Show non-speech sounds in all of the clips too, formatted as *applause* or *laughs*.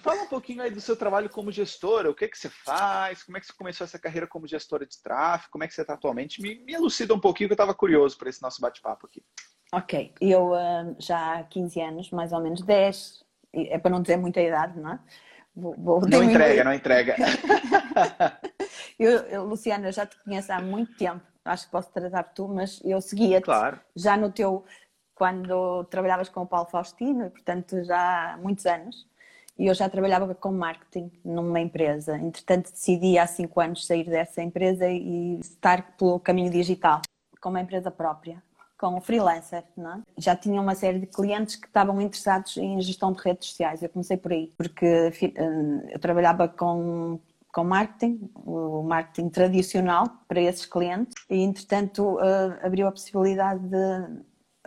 fala um pouquinho aí do seu trabalho como gestora, o que, que você faz, como é que você começou essa carreira como gestora de tráfego, como é que você está atualmente? Me, me elucida um pouquinho que eu estava curioso para esse nosso bate-papo aqui. Ok, eu uh, já há 15 anos, mais ou menos 10, é para não dizer muita idade, não é? Vou, vou não entrega, não entrega. *laughs* eu, eu, Luciana, eu já te conheço há muito tempo, acho que posso tratar por tu, mas eu seguia-te claro. já no teu, quando trabalhavas com o Paulo Faustino, e portanto já há muitos anos eu já trabalhava com marketing numa empresa. Entretanto, decidi há cinco anos sair dessa empresa e estar pelo caminho digital, com uma empresa própria, com um freelancer. Não é? Já tinha uma série de clientes que estavam interessados em gestão de redes sociais. Eu comecei por aí, porque eh, eu trabalhava com com marketing, o marketing tradicional para esses clientes e entretanto eh, abriu a possibilidade de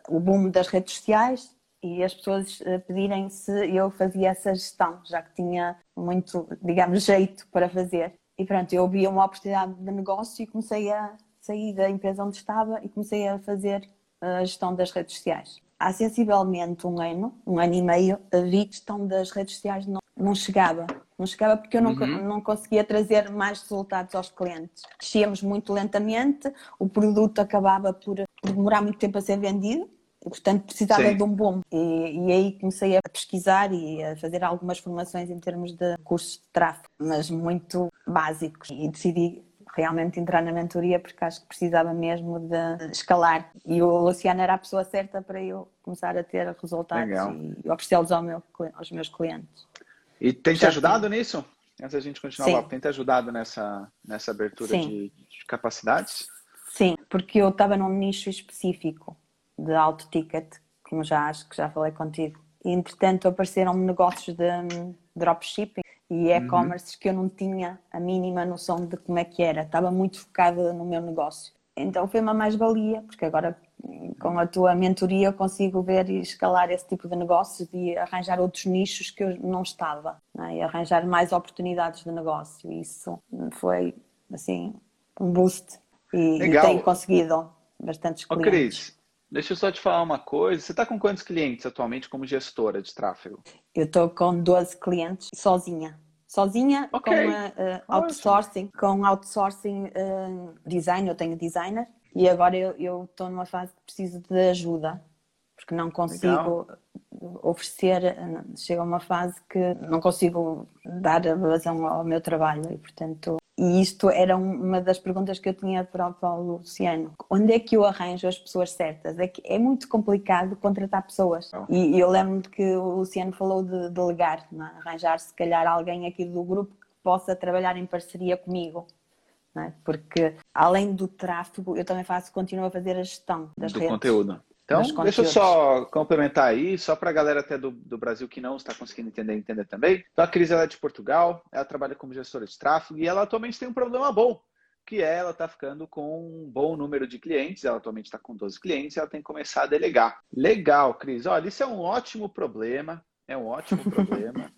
o boom das redes sociais e as pessoas eh, pedirem se eu fazia essa gestão, já que tinha muito, digamos, jeito para fazer. E pronto, eu vi uma oportunidade de negócio e comecei a sair da empresa onde estava e comecei a fazer a gestão das redes sociais. Há sensivelmente um ano, um ano e meio, a gestão das redes sociais não, não chegava. Não chegava porque eu não, uhum. não conseguia trazer mais resultados aos clientes. Crescíamos muito lentamente, o produto acabava por, por demorar muito tempo a ser vendido portanto precisava Sim. de um bom. E, e, aí comecei a pesquisar e a fazer algumas formações em termos de cursos de tráfego, mas muito básicos. E decidi realmente entrar na mentoria porque acho que precisava mesmo de escalar. E o Luciano era a pessoa certa para eu começar a ter resultados Legal. e oferecê-los ao meu, aos meus clientes. E tem te ajudado nisso? Antes da gente continuar, tem te ajudado nessa, nessa abertura de, de capacidades? Sim, porque eu estava num nicho específico de alto ticket, como já acho que já falei contigo. E, entretanto, apareceram negócios de um, dropshipping e uhum. e-commerce uhum. que eu não tinha a mínima noção de como é que era. Estava muito focada no meu negócio. Então foi uma mais-valia, porque agora com a tua mentoria eu consigo ver e escalar esse tipo de negócios e arranjar outros nichos que eu não estava. Né? E arranjar mais oportunidades de negócio. Isso foi, assim, um boost. E, e tenho conseguido bastantes clientes. Oh, Cris, Deixa eu só te falar uma coisa. Você está com quantos clientes atualmente como gestora de tráfego? Eu estou com 12 clientes sozinha. Sozinha okay. com uh, outsourcing, com outsourcing uh, design, eu tenho designer e agora eu estou numa fase que preciso de ajuda porque não consigo Legal. oferecer, chega a uma fase que não consigo dar a vazão ao meu trabalho e portanto e isto era uma das perguntas que eu tinha para o Luciano. Onde é que eu arranjo as pessoas certas? É que é muito complicado contratar pessoas. E eu lembro-me que o Luciano falou de delegar, é? arranjar se calhar alguém aqui do grupo que possa trabalhar em parceria comigo. É? Porque além do tráfego, eu também faço, continuo a fazer a gestão das do redes. conteúdo. Então, deixa eu só complementar aí, só para a galera até do, do, Brasil que não está conseguindo entender, entender também. Então, a Cris ela é de Portugal, ela trabalha como gestora de tráfego e ela atualmente tem um problema bom, que é ela está ficando com um bom número de clientes, ela atualmente está com 12 clientes e ela tem que começar a delegar. Legal, Cris. Olha, isso é um ótimo problema, é um ótimo *laughs* problema.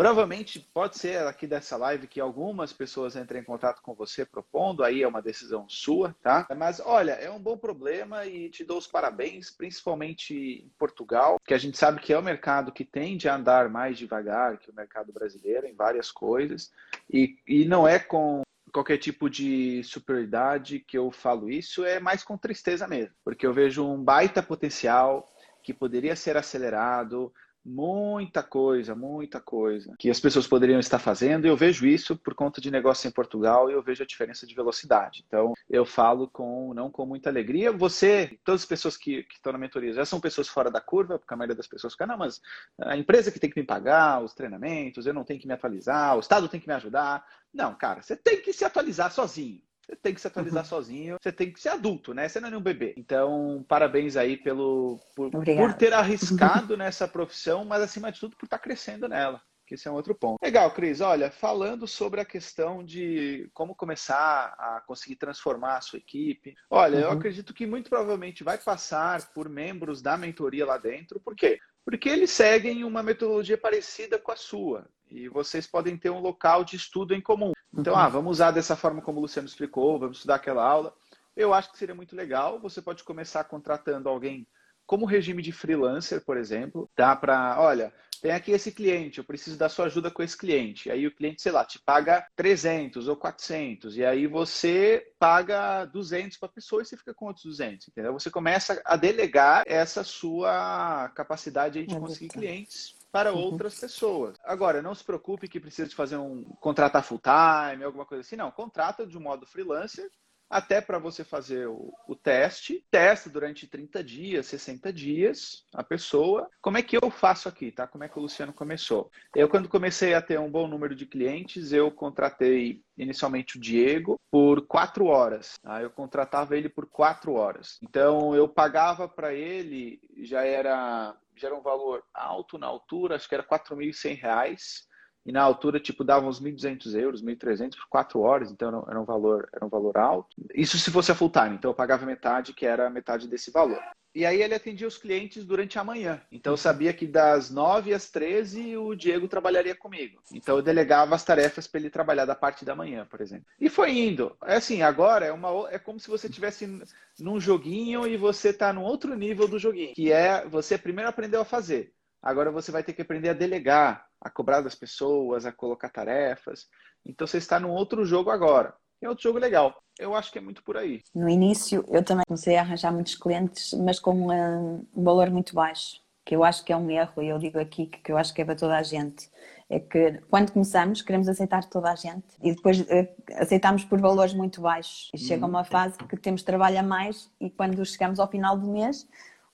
Provavelmente pode ser aqui dessa live que algumas pessoas entrem em contato com você propondo, aí é uma decisão sua, tá? Mas olha, é um bom problema e te dou os parabéns, principalmente em Portugal, que a gente sabe que é o um mercado que tende a andar mais devagar que o mercado brasileiro em várias coisas, e, e não é com qualquer tipo de superioridade que eu falo isso, é mais com tristeza mesmo, porque eu vejo um baita potencial que poderia ser acelerado, muita coisa, muita coisa que as pessoas poderiam estar fazendo. Eu vejo isso por conta de negócio em Portugal e eu vejo a diferença de velocidade. Então, eu falo com não com muita alegria. Você, todas as pessoas que, que estão na mentoria já são pessoas fora da curva, porque a maioria das pessoas fica, não, mas a empresa que tem que me pagar, os treinamentos, eu não tenho que me atualizar, o Estado tem que me ajudar. Não, cara, você tem que se atualizar sozinho. Você tem que se atualizar uhum. sozinho, você tem que ser adulto, né? Você não é nenhum bebê. Então, parabéns aí pelo por, por ter arriscado nessa profissão, mas acima de tudo por estar crescendo nela. que esse é um outro ponto. Legal, Cris. Olha, falando sobre a questão de como começar a conseguir transformar a sua equipe. Olha, uhum. eu acredito que muito provavelmente vai passar por membros da mentoria lá dentro. Por quê? Porque eles seguem uma metodologia parecida com a sua. E vocês podem ter um local de estudo em comum. Então, uhum. ah, vamos usar dessa forma como o Luciano explicou, vamos estudar aquela aula. Eu acho que seria muito legal. Você pode começar contratando alguém como regime de freelancer, por exemplo, dá para, olha, tem aqui esse cliente, eu preciso da sua ajuda com esse cliente. Aí o cliente, sei lá, te paga 300 ou 400, e aí você paga 200 para a pessoa e você fica com outros 200, entendeu? Você começa a delegar essa sua capacidade de conseguir clientes para uhum. outras pessoas. Agora, não se preocupe que precisa de fazer um contratar full time, alguma coisa assim, não. Contrata de um modo freelancer até para você fazer o, o, teste. Testa durante 30 dias, 60 dias a pessoa. Como é que eu faço aqui, tá? Como é que o Luciano começou? Eu, quando comecei a ter um bom número de clientes, eu contratei inicialmente o Diego por quatro horas. Tá? Eu contratava ele por quatro horas. Então, eu pagava para ele, já era, já era um valor alto na altura, acho que era R$ 4.100 e na altura, tipo, dava uns 1.200 euros, 1.300 por quatro horas, então era um valor, era um valor alto. Isso se fosse a full time, então eu pagava metade, que era metade desse valor. E aí ele atendia os clientes durante a manhã. Então eu sabia que das 9 às 13 o Diego trabalharia comigo. Então eu delegava as tarefas para ele trabalhar da parte da manhã, por exemplo. E foi indo. É assim, agora é uma é como se você estivesse num joguinho e você está num outro nível do joguinho, que é você primeiro aprendeu a fazer. Agora você vai ter que aprender a delegar, a cobrar das pessoas, a colocar tarefas. Então você está num outro jogo agora. É outro jogo legal. Eu acho que é muito por aí. No início, eu também comecei a arranjar muitos clientes, mas com um, valor muito baixo, que eu acho que é um erro, e eu digo aqui que eu acho que é para toda a gente. É que quando começamos, queremos aceitar toda a gente e depois eh, aceitamos por valores muito baixos. E chega uma fase que temos trabalho a mais e quando chegamos ao final do mês,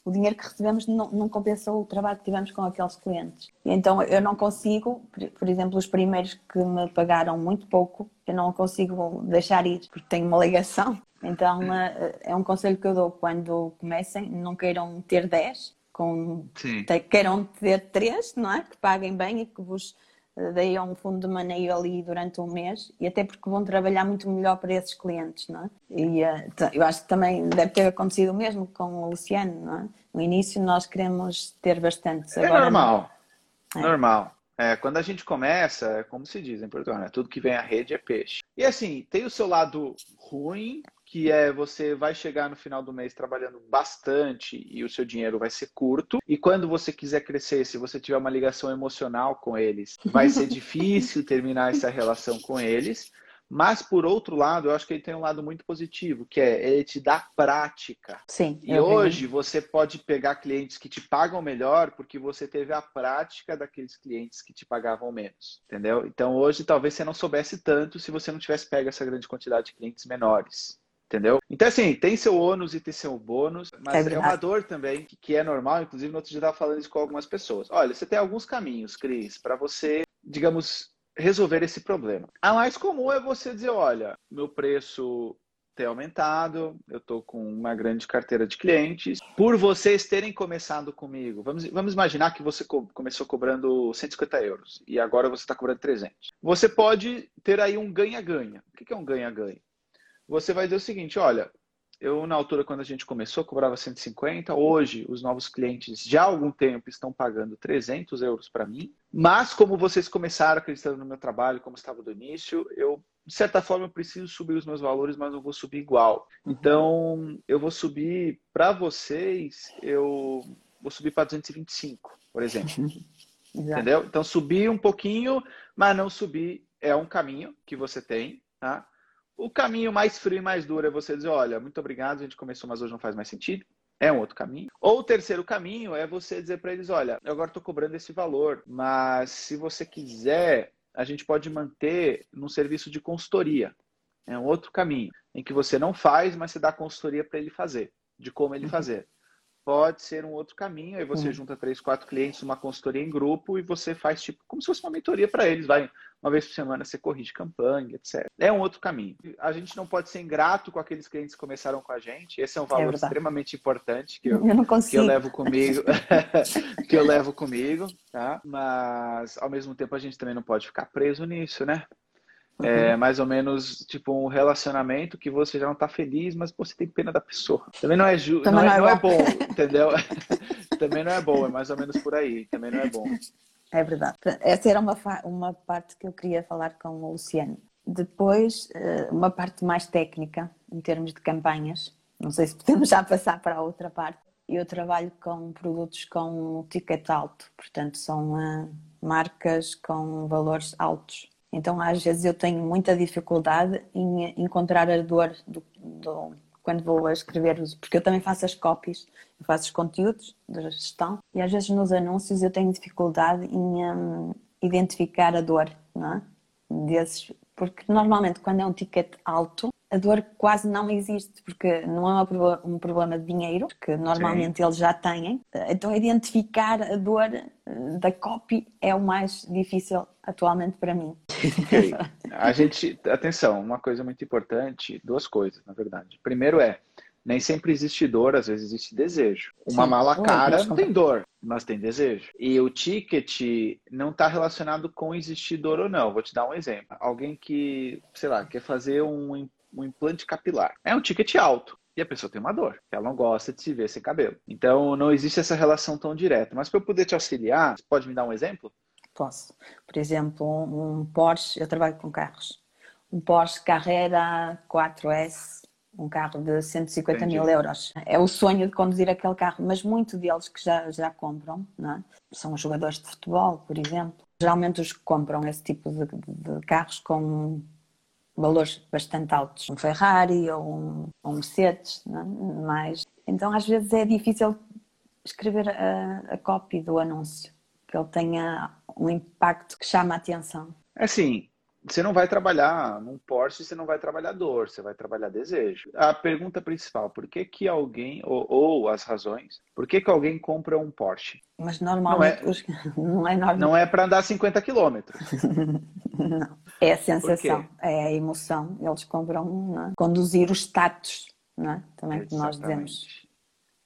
o dinheiro que recebemos não, não compensou o trabalho que tivemos com aqueles clientes. Então eu não consigo, por exemplo, os primeiros que me pagaram muito pouco, eu não consigo deixar ir porque tenho uma ligação. Então eh, é um conselho que eu dou quando comecem, não queiram ter 10, com, queiram ter 3, não é? Que paguem bem e que vos daí a um fundo de maneio ali durante um mês e até porque vão trabalhar muito melhor para esses clientes, não é? E uh, eu acho que também deve ter acontecido o mesmo com o Luciano, não é? No início nós queremos ter bastante. É normal, é. normal. É, quando a gente começa, é como se diz em Portugal, né? Tudo que vem à rede é peixe. E assim, tem o seu lado ruim, que é você vai chegar no final do mês trabalhando bastante e o seu dinheiro vai ser curto. E quando você quiser crescer, se você tiver uma ligação emocional com eles, vai ser *laughs* difícil terminar essa relação com eles. Mas, por outro lado, eu acho que ele tem um lado muito positivo, que é ele te dá prática. Sim. E hoje vi. você pode pegar clientes que te pagam melhor porque você teve a prática daqueles clientes que te pagavam menos. Entendeu? Então, hoje, talvez você não soubesse tanto se você não tivesse pego essa grande quantidade de clientes menores. Entendeu? Então, assim, tem seu ônus e tem seu bônus, mas é, é uma dor também, que, que é normal. Inclusive, no outro dia eu estava falando isso com algumas pessoas. Olha, você tem alguns caminhos, Cris, para você, digamos, resolver esse problema. A mais comum é você dizer: olha, meu preço tem aumentado, eu estou com uma grande carteira de clientes. Por vocês terem começado comigo, vamos, vamos imaginar que você co começou cobrando 150 euros e agora você está cobrando 300. Você pode ter aí um ganha-ganha. O que é um ganha-ganha? Você vai dizer o seguinte: olha, eu na altura quando a gente começou cobrava 150, hoje os novos clientes já há algum tempo estão pagando 300 euros para mim, mas como vocês começaram acreditando no meu trabalho, como estava do início, eu de certa forma eu preciso subir os meus valores, mas não vou subir igual. Uhum. Então eu vou subir para vocês, eu vou subir para 225, por exemplo. *laughs* Entendeu? Então subir um pouquinho, mas não subir é um caminho que você tem, tá? O caminho mais frio e mais duro é você dizer, olha, muito obrigado, a gente começou, mas hoje não faz mais sentido. É um outro caminho. Ou o terceiro caminho é você dizer para eles, olha, eu agora estou cobrando esse valor, mas se você quiser, a gente pode manter num serviço de consultoria. É um outro caminho, em que você não faz, mas você dá consultoria para ele fazer, de como ele uhum. fazer. Pode ser um outro caminho. Aí você uhum. junta três, quatro clientes, uma consultoria em grupo e você faz tipo como se fosse uma mentoria para eles. Vai uma vez por semana você corrige campanha, etc. É um outro caminho. A gente não pode ser ingrato com aqueles clientes que começaram com a gente. Esse é um valor é extremamente importante que eu, eu que eu levo comigo, *laughs* *laughs* que eu levo comigo, tá? Mas ao mesmo tempo a gente também não pode ficar preso nisso, né? É uhum. mais ou menos tipo um relacionamento que você já não tá feliz, mas você tem pena da pessoa. Também não é, ju não, é, não é bom, entendeu? *laughs* Também não é bom, é mais ou menos por aí. Também não é bom. É verdade. Essa era uma, uma parte que eu queria falar com o Luciano. Depois, eh, uma parte mais técnica, em termos de campanhas. Não sei se podemos já passar para a outra parte. Eu trabalho com produtos com ticket alto, portanto, são uh, marcas com valores altos. Então, às vezes, eu tenho muita dificuldade em encontrar a dor do, do quando vou a escrever, porque eu também faço as copies, faço os conteúdos da gestão e às vezes nos anúncios eu tenho dificuldade em um, identificar a dor, não é? Desses, porque normalmente quando é um ticket alto, a dor quase não existe, porque não é um problema de dinheiro, que normalmente Sim. eles já têm. Então, identificar a dor eh, da copy é o mais difícil atualmente para mim. *laughs* Okay. A gente, atenção, uma coisa muito importante, duas coisas, na verdade. Primeiro é, nem sempre existe dor, às vezes existe desejo. Uma Sim. mala cara não tem dor, mas tem desejo. E o ticket não está relacionado com existir dor ou não. Vou te dar um exemplo. Alguém que, sei lá, quer fazer um um implante capilar. É um ticket alto. E a pessoa tem uma dor. Ela não gosta de se ver sem cabelo. Então, não existe essa relação tão direta. Mas para eu poder te auxiliar, pode me dar um exemplo? Posso. Por exemplo, um Porsche, eu trabalho com carros. Um Porsche Carrera 4S, um carro de 150 Entendi. mil euros. É o sonho de conduzir aquele carro, mas muitos deles que já, já compram, é? são jogadores de futebol, por exemplo. Geralmente os que compram esse tipo de, de carros com valores bastante altos, um Ferrari ou um, um Mercedes, não? É? mas então às vezes é difícil escrever a, a copy do anúncio, que ele tenha um impacto que chama a atenção. É assim, você não vai trabalhar num Porsche, você não vai trabalhar dor, você vai trabalhar desejo. A pergunta principal, por que que alguém, ou, ou as razões, por que que alguém compra um Porsche? Mas normalmente não é, *laughs* não é normal. Não é para andar 50 quilômetros. *laughs* não. É a sensação, é a emoção. Eles compram é? conduzir o status, não é? também que nós dizemos.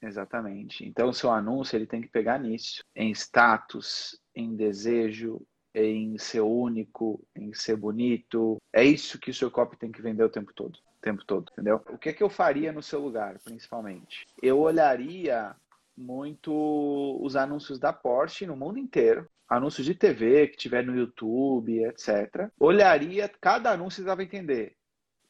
Exatamente. Então, o seu anúncio ele tem que pegar nisso, em status, em desejo, em ser único, em ser bonito. É isso que o seu copy tem que vender o tempo todo. O tempo todo, entendeu? O que é que eu faria no seu lugar, principalmente? Eu olharia muito os anúncios da Porsche no mundo inteiro. Anúncios de TV que tiver no YouTube, etc. Olharia cada anúncio e a entender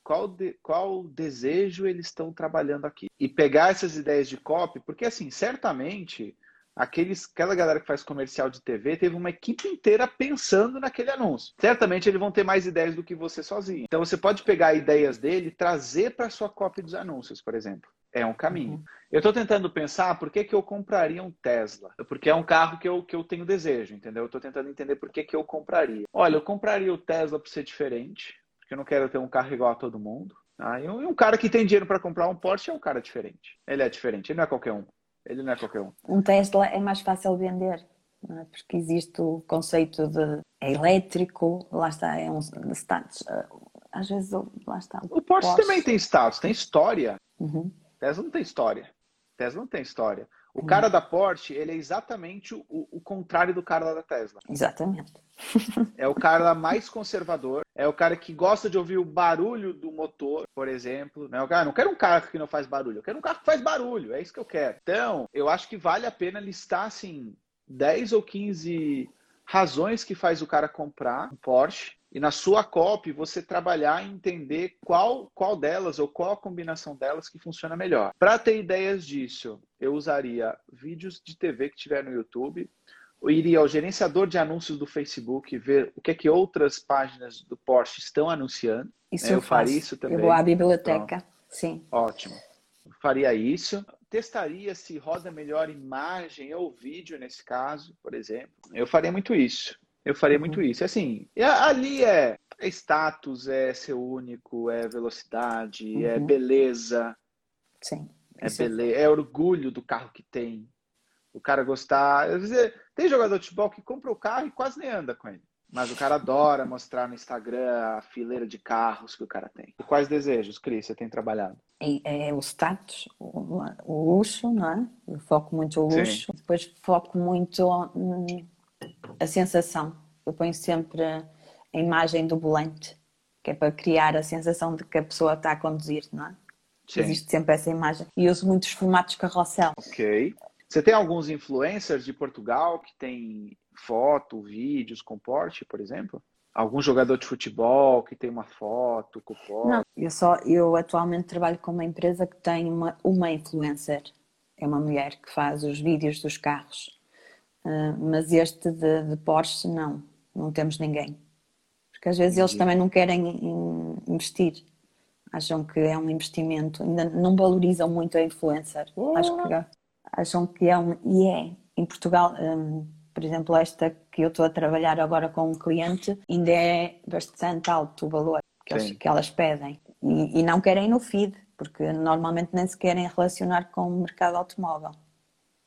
qual, de, qual desejo eles estão trabalhando aqui. E pegar essas ideias de copy, porque assim, certamente aqueles, aquela galera que faz comercial de TV teve uma equipe inteira pensando naquele anúncio. Certamente eles vão ter mais ideias do que você sozinho. Então você pode pegar ideias dele e trazer para sua cópia dos anúncios, por exemplo. É um caminho. Uhum. Eu estou tentando pensar por que, que eu compraria um Tesla. Porque é um carro que eu, que eu tenho desejo, entendeu? Eu estou tentando entender por que, que eu compraria. Olha, eu compraria o Tesla para ser diferente, porque eu não quero ter um carro igual a todo mundo. Ah, e um, cara que tem dinheiro para comprar um Porsche é um cara diferente. Ele é diferente, ele não é qualquer um. Ele não é qualquer um. Um Tesla é mais fácil vender, é? porque existe o conceito de é elétrico, lá está, é um status. Ah, às vezes, lá está. O, o Porsche, Porsche, também tem status, tem história. Uhum. Tesla não tem história. Tesla não tem história. O cara da Porsche, ele é exatamente o, o contrário do cara lá da Tesla. Exatamente. *laughs* é o cara mais conservador, é o cara que gosta de ouvir o barulho do motor, por exemplo. Né? O cara, não quero um carro que não faz barulho, eu quero um carro que faz barulho, é isso que eu quero. Então, eu acho que vale a pena listar, assim, 10 ou 15 razões que faz o cara comprar um Porsche e na sua copy você trabalhar e entender qual, qual delas ou qual a combinação delas que funciona melhor. Para ter ideias disso, eu usaria vídeos de TV que tiver no YouTube, eu iria ao gerenciador de anúncios do Facebook ver o que é que outras páginas do Porsche estão anunciando. Isso né? eu, eu faria isso também. Eu vou à biblioteca, então, sim. Ótimo. Eu faria isso. Testaria se roda melhor imagem ou vídeo nesse caso, por exemplo. Eu faria muito isso. Eu faria uhum. muito isso. Assim, ali é, é, status, é ser único, é velocidade, é uhum. é beleza. Sim. É, beleza, é orgulho do carro que tem. O cara gostar. Tem jogador de futebol que compra o carro e quase nem anda com ele. Mas o cara adora mostrar no Instagram a fileira de carros que o cara tem. E quais desejos, Cris, você tem trabalhado? É, é o status, o, o, luxo, não é? Eu foco muito o luxo. Sim. Depois foco muito hum, a sensação. Eu ponho sempre a imagem do volante, que é para criar a sensação de que a pessoa está a conduzir, não é? Sim. Existe sempre essa imagem. E uso muitos formatos carrossel. Ok. Você tem alguns influencers de Portugal que tem foto, vídeos com Porsche, por exemplo? Algum jogador de futebol que tem uma foto com Porsche? Não, eu só eu atualmente trabalho com uma empresa que tem uma, uma influencer. É uma mulher que faz os vídeos dos carros. Uh, mas este de, de, Porsche não, não temos ninguém. Porque às vezes eles também não querem investir. Acham que é um investimento, ainda não valorizam muito a influencer. Uh. Acho que acham que é um. E é. Em Portugal, um, por exemplo, esta que eu estou a trabalhar agora com um cliente, ainda é bastante alto o valor que, eles, que elas pedem. E, e, não querem no feed, porque normalmente nem se querem relacionar com o mercado automóvel.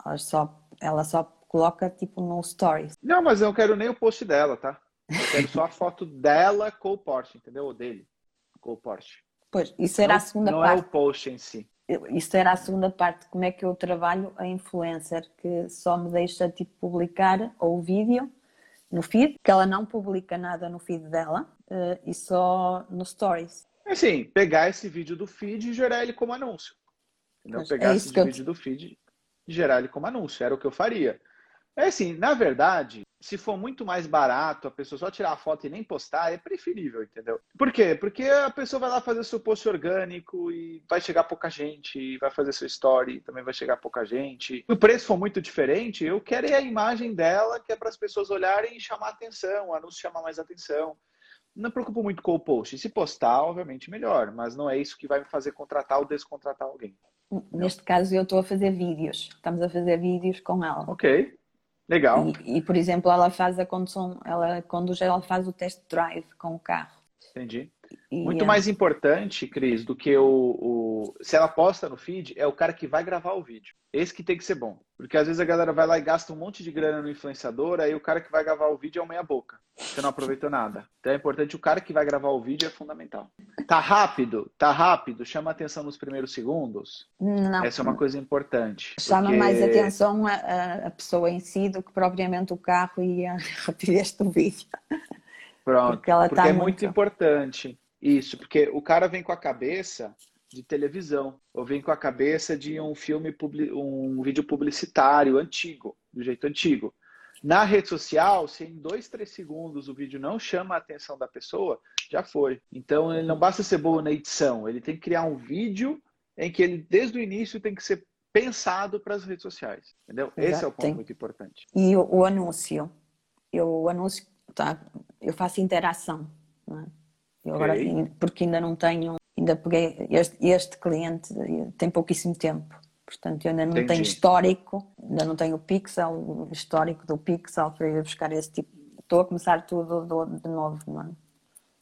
Ela só, ela só coloca tipo no stories. Não, mas eu não quero nem o post dela, tá? Eu quero só a foto dela com o Porsche, entendeu? Ou dele com o Porsche. Pois, isso era não, a segunda não parte. Não é o post em si isto era a segunda parte, como é que eu trabalho a influencer, que só me deixa tipo publicar ou o vídeo no feed, que ela não publica nada no feed dela uh, e só no stories. É assim, pegar esse vídeo do feed e gerar ele como anúncio. Não pegar é esse vídeo eu... do feed e gerar ele como anúncio, era o que eu faria. É assim, na verdade, se for muito mais barato, a pessoa só tirar a foto e nem postar, é preferível, entendeu? Por quê? Porque a pessoa vai lá fazer seu post orgânico e vai chegar pouca gente, vai fazer seu story, também vai chegar pouca gente. Se o preço for muito diferente, eu quero é a imagem dela, que é para as pessoas olharem e chamar atenção, o anúncio chamar mais atenção. Não me preocupo muito com o post. Se postar, obviamente, melhor, mas não é isso que vai me fazer contratar ou descontratar alguém. Neste caso, eu estou a fazer vídeos. Estamos a fazer vídeos com ela. Ok. Legal. E, e, por exemplo, ela faz a condução, ela conduz, ela faz o test drive com o carro. Entendi. Muito é... mais importante, Cris, do que o, o, Se ela posta no feed, é o cara que vai gravar o vídeo. Esse que tem que ser bom. Porque às vezes a galera vai lá e gasta um monte de grana no influenciador, aí o cara que vai gravar o vídeo é o meia boca. Você não aproveitou nada. Então é importante, o cara que vai gravar o vídeo é fundamental. Tá rápido? Tá rápido? Chama atenção nos primeiros segundos? Não. Essa é uma coisa importante. Chama porque... mais atenção a, a, pessoa em si do que propriamente o carro e a *laughs* rapidez do vídeo. Pronto. Porque, porque tá é muito... muito importante isso, porque o cara vem com a cabeça de televisão, ou vem com a cabeça de um filme, um vídeo publicitário antigo, do jeito antigo. Na rede social, se em dois, três segundos o vídeo não chama a atenção da pessoa, já foi. Então, ele não basta ser bom na edição, ele tem que criar um vídeo em que ele, desde o início, tem que ser pensado para as redes sociais. Entendeu? Exato, Esse é o ponto muito importante. E o, o anúncio? Eu, o anúncio, tá, eu faço interação. Não é? Eu agora, porque ainda não tenho, ainda peguei, este, este cliente tem pouquíssimo tempo, portanto eu ainda não Entendi. tenho histórico, ainda não tenho o pixel, o histórico do pixel para ir buscar esse tipo, estou a começar tudo de novo, não é?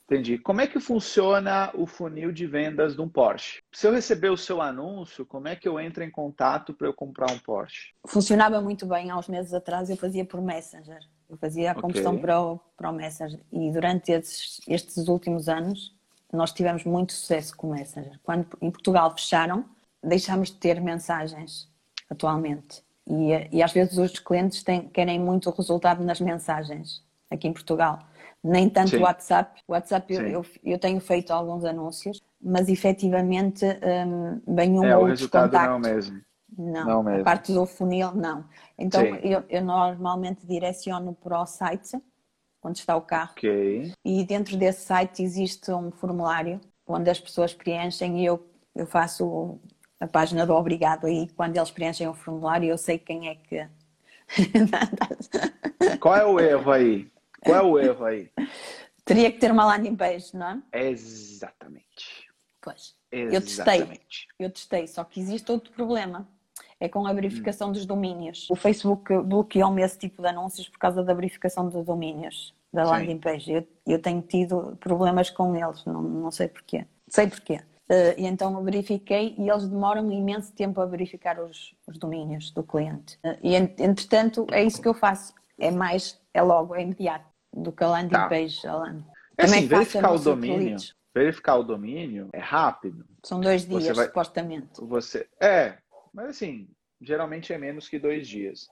Entendi. Como é que funciona o funil de vendas de um Porsche? Se eu receber o seu anúncio, como é que eu entro em contato para eu comprar um Porsche? Funcionava muito bem há uns meses atrás, eu fazia por Messenger. Eu fazia a combustão okay. para, o, para o Messenger. E durante estes, estes últimos anos, nós tivemos muito sucesso com o Messenger. Quando em Portugal fecharam, deixámos de ter mensagens atualmente. E, e às vezes os clientes têm, querem muito o resultado nas mensagens aqui em Portugal. Nem tanto o WhatsApp. O WhatsApp eu, eu, eu, tenho feito alguns anúncios, mas efetivamente um, bem um é, ou outro contacto. Não, mesmo. Não, não mesmo. a parte do funil não. Então eu, eu, normalmente direciono para o site onde está o carro. Okay. E dentro desse site existe um formulário onde as pessoas preenchem e eu, eu faço a página do obrigado aí. Quando eles preenchem o formulário, eu sei quem é que. *laughs* Qual é o erro aí? Qual é o erro aí? Teria que ter uma landing page, não é? Exatamente. Pois. Exatamente. Eu testei. Eu testei, só que existe outro problema. É com a verificação hum. dos domínios. O Facebook bloqueou-me esse tipo de anúncios por causa da verificação dos domínios da landing page. Eu, eu, tenho tido problemas com eles, não, não sei porquê. Sei porquê. Uh, e então eu verifiquei e eles demoram imenso tempo a verificar os, os domínios do cliente. Uh, e entretanto é isso que eu faço. É mais, é logo, é imediato do que a landing tá. page. A landing. É assim, verificar o domínio. Verificar o domínio é rápido. São dois dias, vai, supostamente. Você, é, mas assim, geralmente é menos que dois dias.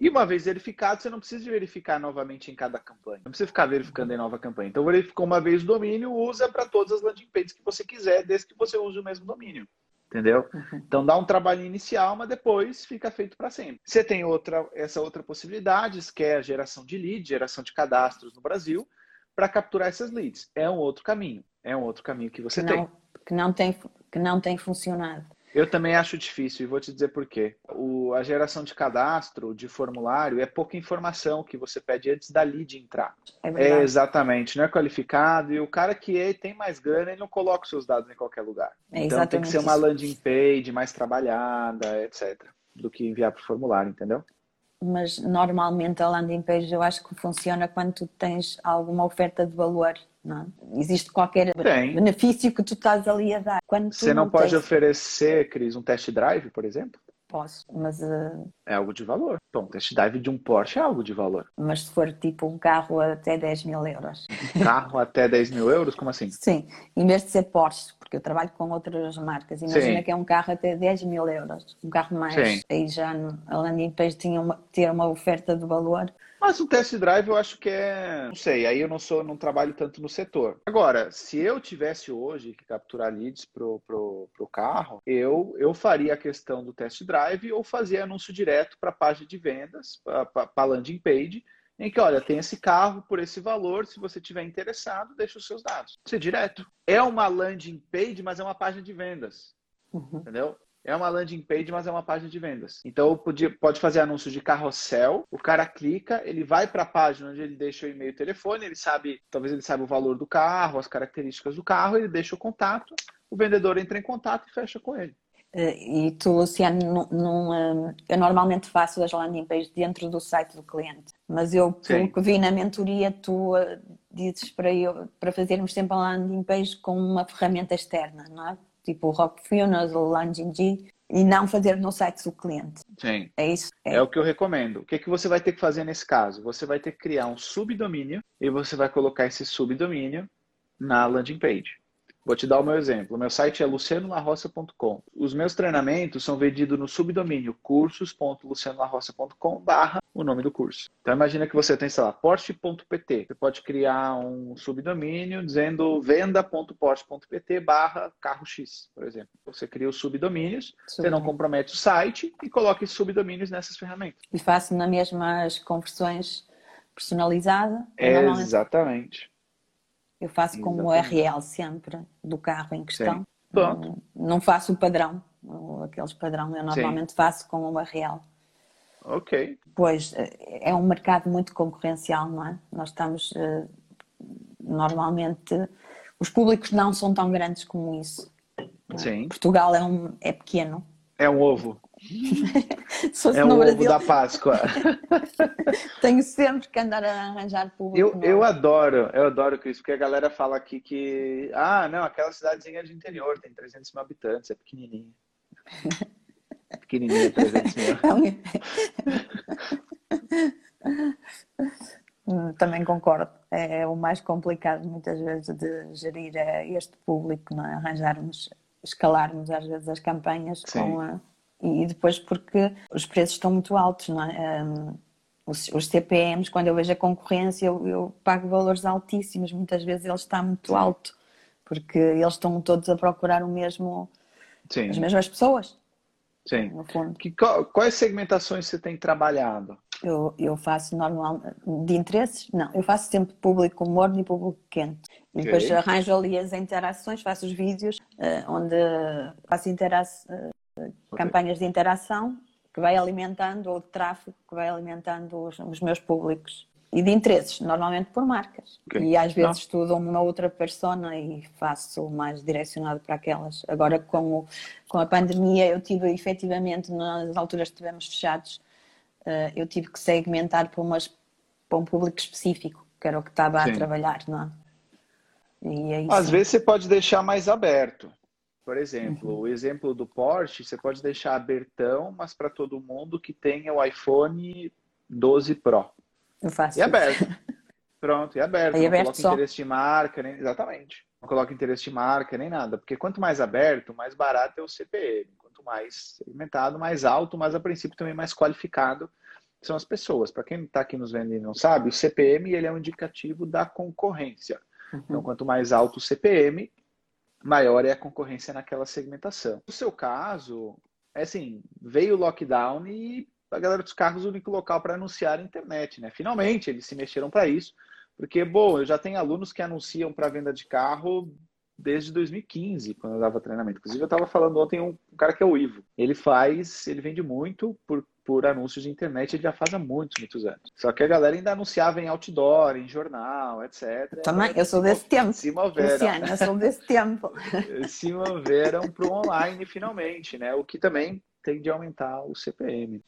E uma vez verificado, você não precisa verificar novamente em cada campanha. Não precisa ficar verificando em nova campanha. Então, verificou uma vez o domínio, usa para todas as landing pages que você quiser, desde que você use o mesmo domínio. Entendeu? Uhum. Então dá um trabalho inicial, mas depois fica feito para sempre. Você tem outra, essa outra possibilidade, que é a geração de leads, geração de cadastros no Brasil, para capturar essas leads. É um outro caminho. É um outro caminho que você que não, tem. Que não tem. Que não tem funcionado. Eu também acho difícil e vou te dizer por quê. O, a geração de cadastro, de formulário, é pouca informação que você pede antes da lead entrar. É, é exatamente, não é qualificado e o cara que é, tem mais grana, ele não coloca os seus dados em qualquer lugar. É então tem que ser uma landing page mais trabalhada, etc, do que enviar para o formulário, entendeu? Mas normalmente a landing page eu acho que funciona quando tu tens alguma oferta de valor não é? Existe qualquer Tem. benefício que tu estás ali a dar. Quando Você não, não pode tens... oferecer, Cris, um test drive, por exemplo? Posso, mas. Uh... É algo de valor. Bom, test drive de um Porsche é algo de valor. Mas se for tipo um carro até 10 mil euros. Carro até 10 mil euros? Como assim? Sim, em vez de ser Porsche, porque eu trabalho com outras marcas, imagina Sim. que é um carro até 10 mil euros. Um carro mais. Sim. Aí já a landing page tinha uma, ter uma oferta de valor mas o test drive eu acho que é. Não sei, aí eu não sou, não trabalho tanto no setor. Agora, se eu tivesse hoje que capturar leads pro, pro, pro carro, eu, eu faria a questão do test drive ou fazia anúncio direto para a página de vendas, para a landing page, em que, olha, tem esse carro por esse valor, se você tiver interessado, deixa os seus dados. Isso é direto. É uma landing page, mas é uma página de vendas. Uhum. Entendeu? É uma landing page, mas é uma página de vendas. Então, podia, pode fazer anúncio de carrossel, o cara clica, ele vai para a página onde ele deixa o e-mail e o telefone, ele sabe, talvez ele saiba o valor do carro, as características do carro, ele deixa o contato, o vendedor entra em contato e fecha com ele. Eh, e tu, Luciano, eh, eu normalmente faço as landing pages dentro do site do cliente, mas eu, pelo que vi na mentoria, tu eh, dizes para, eu, para fazermos sempre a landing page com uma ferramenta externa, não é? Tipo Rock Funnels ou Landing e não fazer no site do cliente. Sim. É isso? É. é. o que eu recomendo. O que, que você vai ter que fazer nesse caso? Você vai ter que criar um subdomínio e você vai colocar esse subdomínio na landing page. Vou te dar o meu exemplo. O meu site é lucianolarroça.com. Os meus treinamentos são vendidos no subdomínio cursos.lucianolarroça.com barra o nome do curso. Então imagina que você tem, sei lá, porsche.pt. Você pode criar um subdomínio dizendo venda.porsche.pt barra carro X, por exemplo. Você cria os subdomínios, você não compromete o site e coloca esses subdomínios nessas ferramentas. E faço nas mesmas conversões personalizada. Exatamente. Eu faço com o URL sempre do carro em questão. Não, não, faço o padrão, aqueles padrão, eu normalmente Sim. faço com o URL. Ok. Pois eh, é um mercado muito concorrencial, não é? Nós estamos eh, normalmente os públicos não são tão grandes como isso. É? Sim. Portugal é um é pequeno. É um ovo. *laughs* *laughs* é o Brasil... ovo da Páscoa. *laughs* Tenho sempre que andar a arranjar público. Eu, eu adoro, eu adoro isso, porque a galera fala aqui que, ah, não, aquela cidadezinha de interior tem 300 mil habitantes, é pequenininha. *laughs* pequenininha, 300 mil. Hum, também concordo. É o mais complicado muitas vezes de gerir é este público, não é? arranjarmos, escalarmos às vezes as campanhas Sim. com a e depois porque os preços estão muito altos, não é? Um, os, os, CPMs, quando eu vejo a concorrência, eu, eu, pago valores altíssimos, muitas vezes ele está muito alto, porque eles estão todos a procurar o mesmo, Sim. as mesmas pessoas. Sim. No fundo. Que, quais segmentações você tem trabalhado? Eu, eu faço normal de interesses? Não, eu faço sempre público morno e público quente. Okay. depois arranjo ali as interações, faço os vídeos uh, onde faço campanhas de interação que vai alimentando, ou de tráfego que vai alimentando os, os meus públicos. E de interesses, normalmente por marcas. Okay. E às vezes Não. estudo uma outra persona e faço mais direcionado para aquelas. Agora, com, o, com a pandemia, eu tive efetivamente, nas alturas que estivemos fechados, uh, eu tive que segmentar para, umas, para um público específico, que era o que estava Sim. a trabalhar, não é? E é Às vezes você pode deixar mais aberto. Por exemplo, uhum. o exemplo do Porsche, você pode deixar abertão, mas para todo mundo que tenha o iPhone 12 Pro. Eu faço. E aberto. *laughs* Pronto, e aberto. Aí não aberto coloca só. interesse de marca, nem... exatamente. Não coloca interesse de marca nem nada. Porque quanto mais aberto, mais barato é o CPM. Quanto mais segmentado, mais alto, mas a princípio também mais qualificado são as pessoas. Para quem está aqui nos vendo e não sabe, o CPM ele é um indicativo da concorrência. Uhum. Então, quanto mais alto o CPM, maior é a concorrência naquela segmentação. No seu caso, é assim, veio o lockdown e a galera dos carros o único local para anunciar a internet, né? Finalmente eles se mexeram para isso, porque bom, eu já tenho alunos que anunciam para venda de carro desde 2015, quando eu dava treinamento. Inclusive eu estava falando ontem um, um cara que é o Ivo. Ele faz, ele vende muito por por anúncios de internet ele já faz há muitos, muitos anos. Só que a galera ainda anunciava em outdoor, em jornal, etc. Também, eu sou desse tempo. Se moveram. Luciana, eu sou desse tempo. *laughs* se moveram para o online finalmente, né? O que também tem de aumentar o CPM.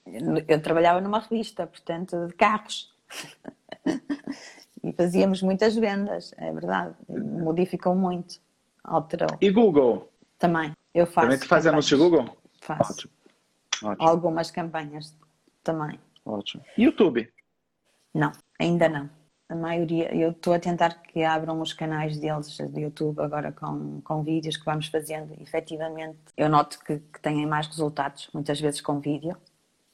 Eu trabalhava numa revista, portanto, de carros. *laughs* e fazíamos muitas vendas, é verdade. Modificou muito, alterou. E Google? Também, eu faço. Também tu faz anúncio de Google? Faço. Ótimo. Ótimo. Algumas campanhas também. Ótimo. YouTube? Não, ainda não. A maioria, eu estou a tentar que abram os canais deles de YouTube agora com, com vídeos que vamos fazendo. efetivamente, eu noto que, que têm mais resultados, muitas vezes com vídeo.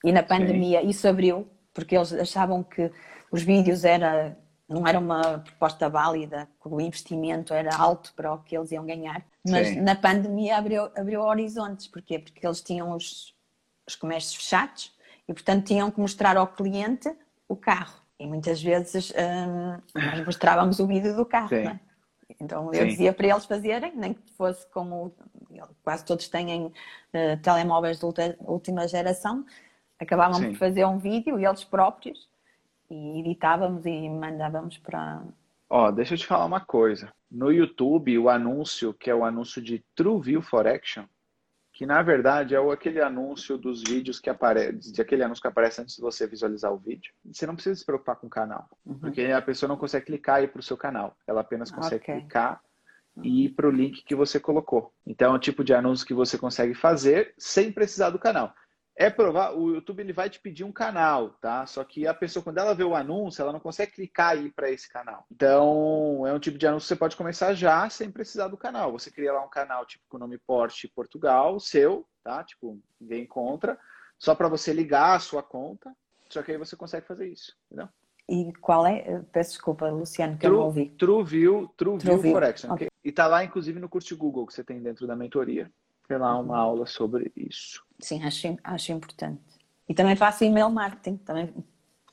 E na pandemia Sim. isso abriu, porque eles achavam que os vídeos era, não era uma proposta válida, o investimento era alto para o que eles iam ganhar. Mas Sim. na pandemia abriu, abriu horizontes. Porquê? Porque eles tinham os, os comércios fechados e, portanto, tinham que mostrar ao cliente o carro. E muitas vezes hum, nós mostrávamos o vídeo do carro, é? Então eu Sim. dizia para eles fazerem, nem que fosse como quase todos têm uh, telemóveis de última geração, acabavam Sim. por fazer um vídeo eles próprios e editávamos e mandávamos para. Ó, deixa eu te falar uma coisa. No YouTube, o anúncio, que é o anúncio de True View for Action, que na verdade é aquele anúncio dos vídeos que aparece, de aquele anúncio que aparece antes de você visualizar o vídeo. Você não precisa se preocupar com o canal, uhum. porque a pessoa não consegue clicar e ir para o seu canal. Ela apenas consegue okay. clicar e ir para o link que você colocou. Então é o tipo de anúncio que você consegue fazer sem precisar do canal. É provar, o YouTube ele vai te pedir um canal, tá? Só que a pessoa, quando ela vê o anúncio, ela não consegue clicar ir para esse canal. Então, é um tipo de anúncio que você pode começar já sem precisar do canal. Você cria lá um canal, tipo, com o nome Porsche Portugal, seu, tá? Tipo, ninguém encontra, só para você ligar a sua conta. Só que aí você consegue fazer isso, entendeu? E qual é? Peço desculpa, Luciano, que True, eu não ouvi. TrueView, True, True View for Action. Okay. E tá lá, inclusive, no curso de Google que você tem dentro da mentoria lá uma aula sobre isso. Sim, acho, acho importante. E também faço e-mail marketing, também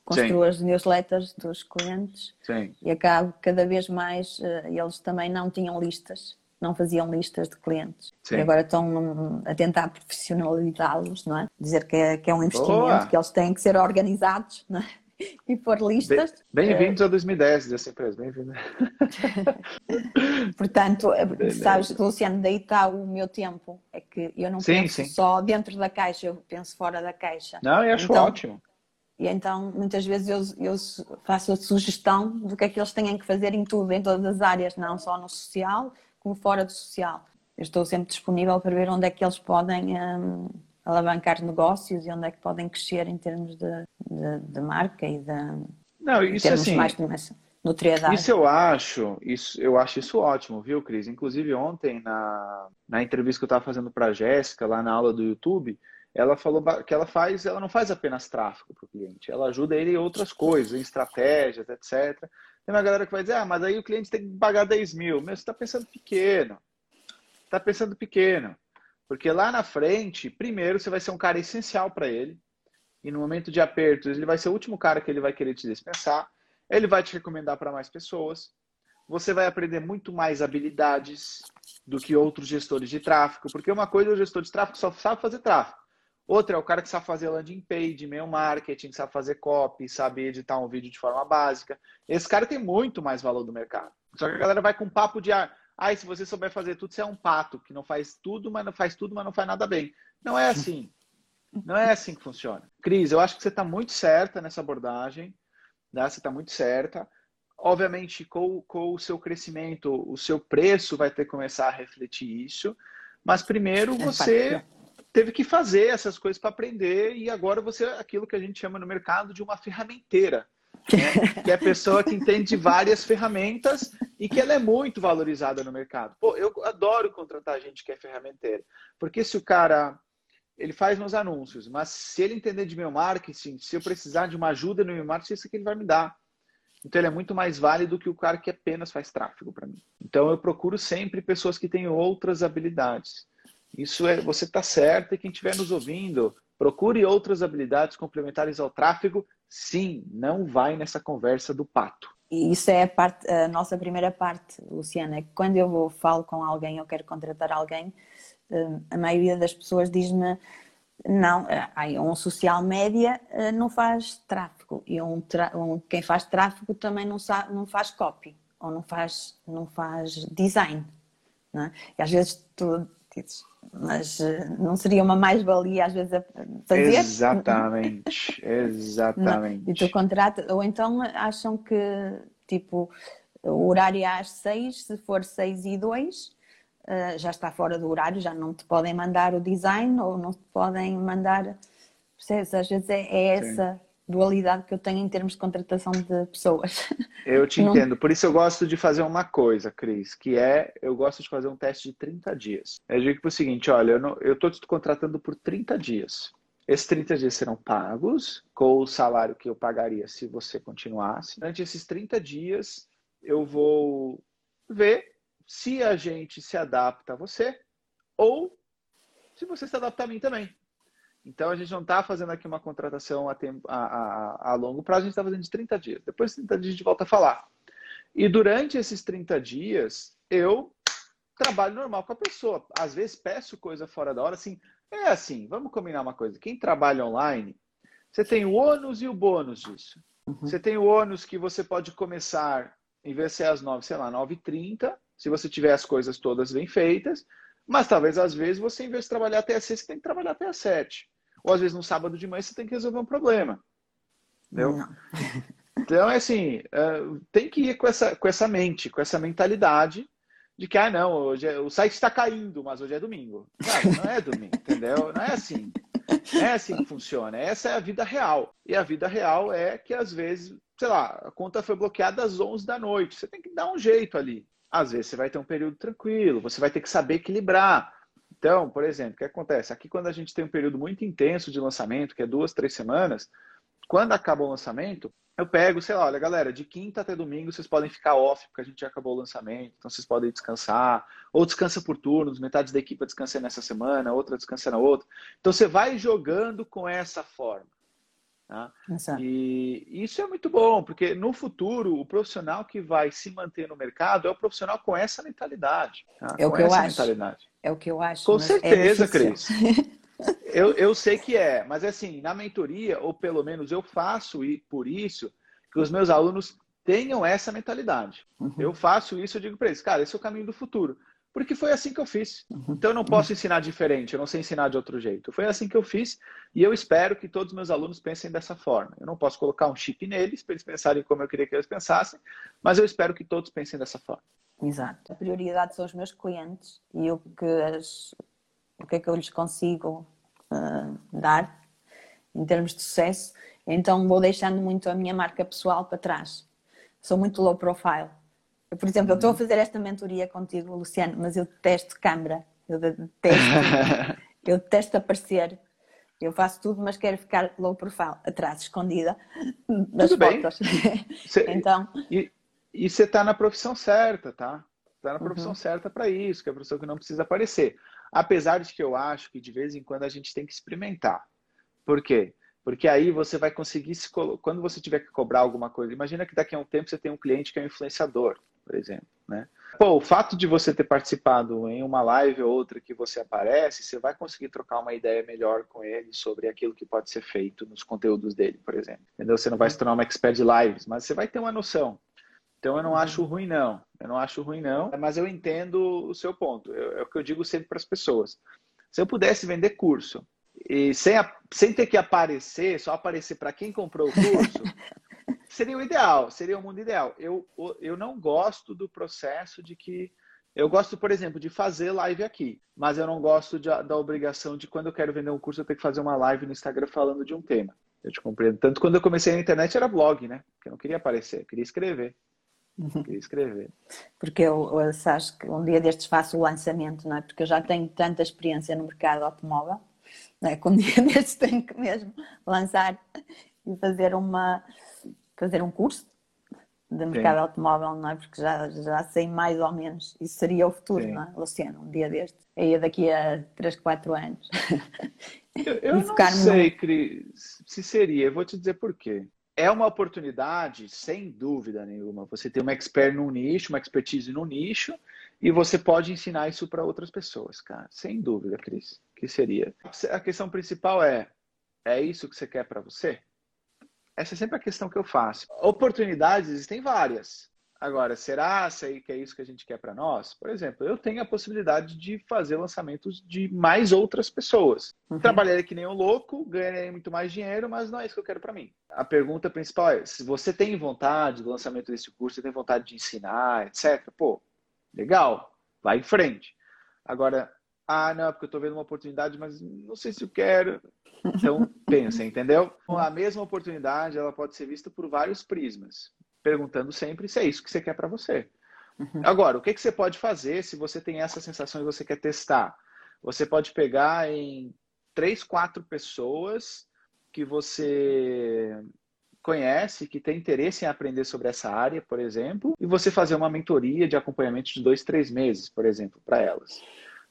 construo Sim. as newsletters dos clientes Sim. e acabo cada vez mais, uh, eles também não tinham listas, não faziam listas de clientes. Sim. E agora estão a tentar profissionalizá-los, não é? Dizer que é, que é um investimento, Boa. que eles têm que ser organizados, não é? E pôr listas. Bem-vindos a 2010 dessa empresa, bem-vindo. *laughs* Portanto, sabes, Luciano, daí está o meu tempo. É que eu não sim, penso sim. só dentro da caixa, eu penso fora da caixa. Não, eu acho então, ótimo. E então, muitas vezes eu, eu faço a sugestão do que é que eles têm que fazer em tudo, em todas as áreas, não só no social, como fora do social. Eu estou sempre disponível para ver onde é que eles podem hum, alavancar negócios e onde é que podem crescer em termos de, de, de marca e de não isso assim mais nutriedade. Isso eu acho, isso eu acho isso ótimo, viu, Cris? Inclusive ontem na, na entrevista que eu estava fazendo para a Jéssica lá na aula do YouTube, ela falou que ela faz, ela não faz apenas tráfego para o cliente, ela ajuda ele em outras coisas, em estratégias, etc. Tem uma galera que vai dizer, ah, mas aí o cliente tem que pagar 10 mil. Mas você está pensando pequeno. Está pensando pequeno. Porque lá na frente, primeiro, você vai ser um cara essencial para ele. E no momento de apertos, ele vai ser o último cara que ele vai querer te dispensar. Ele vai te recomendar para mais pessoas. Você vai aprender muito mais habilidades do que outros gestores de tráfego. Porque uma coisa é o gestor de tráfego só sabe fazer tráfego. Outra é o cara que sabe fazer landing page, e-mail marketing, sabe fazer copy, sabe editar um vídeo de forma básica. Esse cara tem muito mais valor do mercado. Só que a galera vai com papo de ah, Ai, se você souber fazer tudo, você é um pato que não faz tudo, mas não faz tudo, mas não faz nada bem. Não é assim. Não é assim que funciona. Cris, eu acho que você está muito certa nessa abordagem. Né? Você está muito certa. Obviamente, com, com o seu crescimento, o seu preço vai ter que começar a refletir isso. Mas primeiro é você teve que fazer essas coisas para aprender e agora você é aquilo que a gente chama no mercado de uma ferramenteira. Né? *laughs* que é a pessoa que entende várias ferramentas e que ela é muito valorizada no mercado. Pô, eu adoro contratar gente que é ferramenteira, porque se o cara ele faz meus anúncios, mas se ele entender de meu marketing, se eu precisar de uma ajuda no meu marketing, isso que ele vai me dar. Então ele é muito mais válido que o cara que apenas faz tráfego para mim. Então eu procuro sempre pessoas que têm outras habilidades. Isso é, você está certo e quem estiver nos ouvindo, procure outras habilidades complementares ao tráfego. Sim, não vai nessa conversa do pato. E isso é a, parte, a nossa primeira parte, Luciana, é quando eu vou, falo com alguém, eu quero contratar alguém, a maioria das pessoas diz-me não, eh, um social media eh, não faz tráfego e um, um, quem faz tráfego também não, sabe, não faz copy ou não faz, não faz design. Não é? E às vezes tu dizes, mas eh, não seria uma mais-valia às vezes a fazer? Exatamente, exatamente. *laughs* Não? E tu contrata, ou então acham que tipo o horário é às seis, se for seis e dois, uh, já está fora do horário, já não te podem mandar o design ou não te podem mandar. Percebes? Às vezes é, é essa Sim. dualidade que eu tenho em termos de contratação de pessoas. *laughs* Eu te não... entendo. Por isso eu gosto de fazer uma coisa, Cris, que é eu gosto de fazer um teste de 30 dias. Eu digo para o seguinte: olha, eu estou te contratando por 30 dias. Esses 30 dias serão pagos com o salário que eu pagaria se você continuasse. Durante esses 30 dias, eu vou ver se a gente se adapta a você ou se você se adapta a mim também. Então a gente não está fazendo aqui uma contratação a, tempo, a, a, a longo prazo, a gente está fazendo de 30 dias. Depois de 30 dias a gente volta a falar. E durante esses 30 dias, eu trabalho normal com a pessoa. Às vezes peço coisa fora da hora, assim, é assim, vamos combinar uma coisa. Quem trabalha online, você tem o ônus e o bônus disso. Uhum. Você tem o ônus que você pode começar, em vez de ser às 9, sei lá, 9h30, se você tiver as coisas todas bem feitas. Mas talvez às vezes você, em vez de trabalhar até as 6, você tem que trabalhar até as 7. Ou às vezes no sábado de manhã você tem que resolver um problema. Entendeu? *laughs* Então, é assim, é, tem que ir com essa, com essa mente, com essa mentalidade de que, ah, não, hoje é, o site está caindo, mas hoje é domingo. Não, não é domingo, *laughs* entendeu? Não é assim. Não é assim que funciona. Essa é a vida real. E a vida real é que, às vezes, sei lá, a conta foi bloqueada às 11 da noite. Você tem que dar um jeito ali. Às vezes você vai ter um período tranquilo, você vai ter que saber equilibrar. Então, por exemplo, o que acontece? Aqui, quando a gente tem um período muito intenso de lançamento, que é duas, três semanas, quando acaba o lançamento, eu pego, sei lá, olha, galera, de quinta até domingo vocês podem ficar off, porque a gente já acabou o lançamento, então vocês podem descansar, ou descansa por turnos, metade da equipe descansa nessa semana, outra descansa na outra. Então você vai jogando com essa forma. Tá? E isso é muito bom, porque no futuro o profissional que vai se manter no mercado é o profissional com essa mentalidade. Tá? É o com que eu acho. É o que eu acho. Com é certeza, é Cris. *laughs* eu, eu sei que é, mas assim, na mentoria, ou pelo menos eu faço e por isso que os meus alunos tenham essa mentalidade. Uhum. Eu faço isso, eu digo para eles, cara, esse é o caminho do futuro porque foi assim que eu fiz. Uhum. Então eu não posso ensinar diferente, eu não sei ensinar de outro jeito. Foi assim que eu fiz e eu espero que todos os meus alunos pensem dessa forma. Eu não posso colocar um chip neles para eles pensarem como eu queria que eles pensassem, mas eu espero que todos pensem dessa forma. Exato. A prioridade são os meus clientes e o que, as, o que é que eu lhes consigo uh, dar em termos de sucesso. Então vou deixando muito a minha marca pessoal para trás. Sou muito low profile por exemplo, eu estou a uhum. fazer esta mentoria contigo, Luciano, mas eu detesto câmara, eu detesto, *laughs* eu detesto aparecer. Eu faço tudo, mas quero ficar low profile, atrás, escondida das tudo fotos. *laughs* Cê, *laughs* então... E, e você está na profissão certa, tá? Está na profissão uhum. certa para isso, que é a profissão que não precisa aparecer. Apesar de que eu acho que de vez em quando a gente tem que experimentar. Por quê? Porque aí você vai conseguir se quando você tiver que cobrar alguma coisa. Imagina que daqui a um tempo você tem um cliente que é um influenciador, por exemplo, né? Pô, o fato de você ter participado em uma live ou outra que você aparece, você vai conseguir trocar uma ideia melhor com ele sobre aquilo que pode ser feito nos conteúdos dele, por exemplo. Entendeu? Você não vai se tornar um expert de lives, mas você vai ter uma noção. Então eu não uhum. acho ruim não. Eu não acho ruim não, mas eu entendo o seu ponto. é o que eu digo sempre para as pessoas. Se eu pudesse vender curso e sem, sem ter que aparecer, só aparecer para quem comprou o curso, *laughs* seria o ideal, seria o mundo ideal. Eu, eu não gosto do processo de que Eu gosto, por exemplo, de fazer live aqui, mas eu não gosto de, da obrigação de quando eu quero vender um curso eu ter que fazer uma live no Instagram falando de um tema. Eu te compreendo. Tanto quando eu comecei na internet era blog, né? Porque eu não queria aparecer, eu queria escrever. Eu queria escrever. Porque eu, eu acho que um dia destes faço o lançamento, não é? Porque eu já tenho tanta experiência no mercado automóvel, não é? Que um dia *laughs* destes tenho que mesmo lançar e fazer uma fazer um curso de mercado Sim. automóvel, não é? Porque já, já sei mais ou menos. Isso seria o futuro, Sim. não é, Luciano? Um dia deste. Aí daqui a 3, 4 anos. *laughs* Eu, eu não sei, no... Cris, se seria. Eu vou te dizer por quê. É uma oportunidade, sem dúvida nenhuma. Você tem uma expert num nicho, uma expertise no nicho, e você pode ensinar isso para outras pessoas, cara. Sem dúvida, Cris. Que seria. A questão principal é: é isso que você quer para você? Essa é sempre a questão que eu faço. Oportunidades existem várias. Agora, será que é isso que a gente quer para nós? Por exemplo, eu tenho a possibilidade de fazer lançamentos de mais outras pessoas. Uhum. Trabalharei que nem um louco, ganharei muito mais dinheiro, mas não é isso que eu quero para mim. A pergunta principal é: se você tem vontade do lançamento desse curso, você tem vontade de ensinar, etc., pô, legal, vai em frente. Agora, ah, não, é porque eu estou vendo uma oportunidade, mas não sei se eu quero. Então, pensa, entendeu? A mesma oportunidade, ela pode ser vista por vários prismas, perguntando sempre se é isso que você quer para você. Uhum. Agora, o que, que você pode fazer se você tem essa sensação e você quer testar? Você pode pegar em três, quatro pessoas que você conhece, que tem interesse em aprender sobre essa área, por exemplo, e você fazer uma mentoria de acompanhamento de dois, três meses, por exemplo, para elas.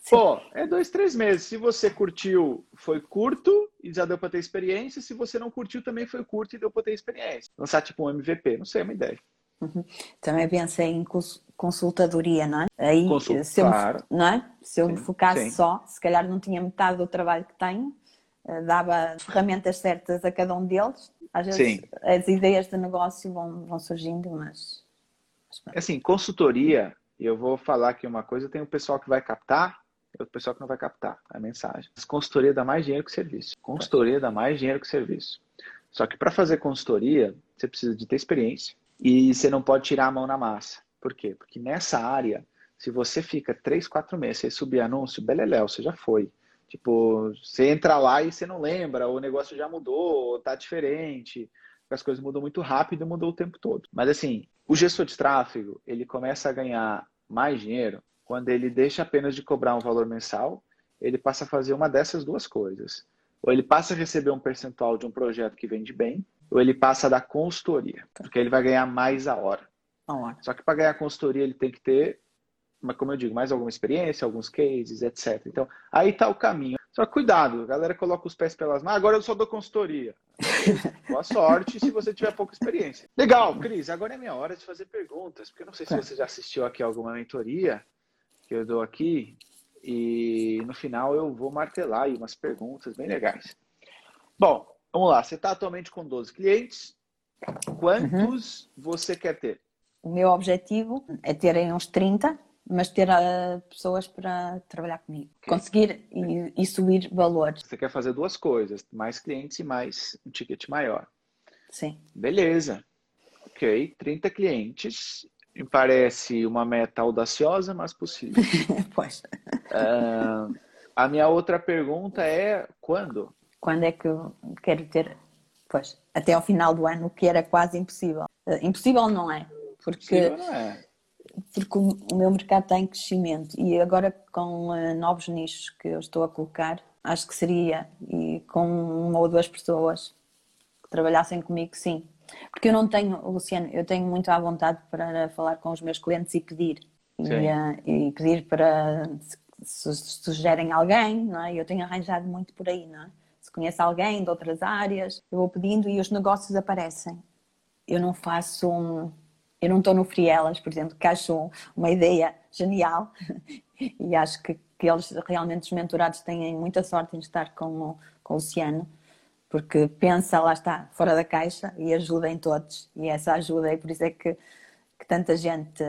Pô, é dois, três meses. Se você curtiu, foi curto e já deu para ter experiência. Se você não curtiu, também foi curto e deu para ter experiência. Lançar tipo um MVP, não sei, é uma ideia. Uhum. Também pensei em consultadoria, não é? Aí, Consultar. se eu, não é? Se eu sim, me focasse sim. só, se calhar não tinha metade do trabalho que tenho, eh, dava ferramentas certas a cada um deles. Às vezes sim. as ideias de negócio vão, vão surgindo, mas. Assim, consultoria, eu vou falar aqui uma coisa: tem o pessoal que vai captar é o pessoal que não vai captar a mensagem. Mas consultoria dá mais dinheiro que serviço. Consultoria dá mais dinheiro que serviço. Só que para fazer consultoria, você precisa de ter experiência e você não pode tirar a mão na massa. Por quê? Porque nessa área, se você fica três, quatro meses sem subir anúncio, beleléu, você já foi. Tipo, você entra lá e você não lembra, o negócio já mudou, tá diferente, as coisas mudam muito rápido mudou o tempo todo. Mas assim, o gestor de tráfego, ele começa a ganhar mais dinheiro quando ele deixa apenas de cobrar um valor mensal, ele passa a fazer uma dessas duas coisas. Ou ele passa a receber um percentual de um projeto que vende bem, ou ele passa a dar consultoria, porque ele vai ganhar mais a hora. Só que para ganhar consultoria ele tem que ter, como eu digo, mais alguma experiência, alguns cases, etc. Então, aí está o caminho. Só cuidado, a galera coloca os pés pelas mãos. Ah, agora eu só dou consultoria. *laughs* Boa sorte se você tiver pouca experiência. Legal, Cris, agora é minha hora de fazer perguntas, porque eu não sei se tá. você já assistiu aqui alguma mentoria que eu dou aqui e no final eu vou martelar aí umas perguntas bem legais. Bom, vamos lá. Você está atualmente com 12 clientes. Quantos uhum. você quer ter? O meu objetivo é ter uns 30, mas ter uh, pessoas para trabalhar comigo. Okay. Conseguir e, e, subir valores. Você quer fazer duas coisas: mais clientes e mais um ticket maior. Sim. Beleza. Ok, 30 clientes me parece uma meta audaciosa, mas possível. *laughs* pois. Uh, a minha outra pergunta é quando? Quando é que eu quero ter? Pois, até ao final do ano, o que era quase impossível. Uh, impossível não é, porque, não é. porque o meu mercado está em crescimento e agora com uh, novos nichos que eu estou a colocar, acho que seria, e com uma ou duas pessoas que trabalhassem comigo, sim, porque eu não tenho, Luciano, eu tenho muito à vontade para falar com os meus clientes e pedir. E, uh, e, pedir para se, sugerem alguém, não é? Eu tenho arranjado muito por aí, não é? Se conhece alguém de outras áreas, eu vou pedindo e os negócios aparecem. Eu não faço um, eu não estou no Frielas, por exemplo, que acho uma ideia genial *laughs* e acho que, que eles realmente, os mentorados, têm muita sorte em estar com o, com o Luciano porque pensa, lá está, fora da caixa e ajuda em todos. E essa ajuda, e por isso é que, que tanta gente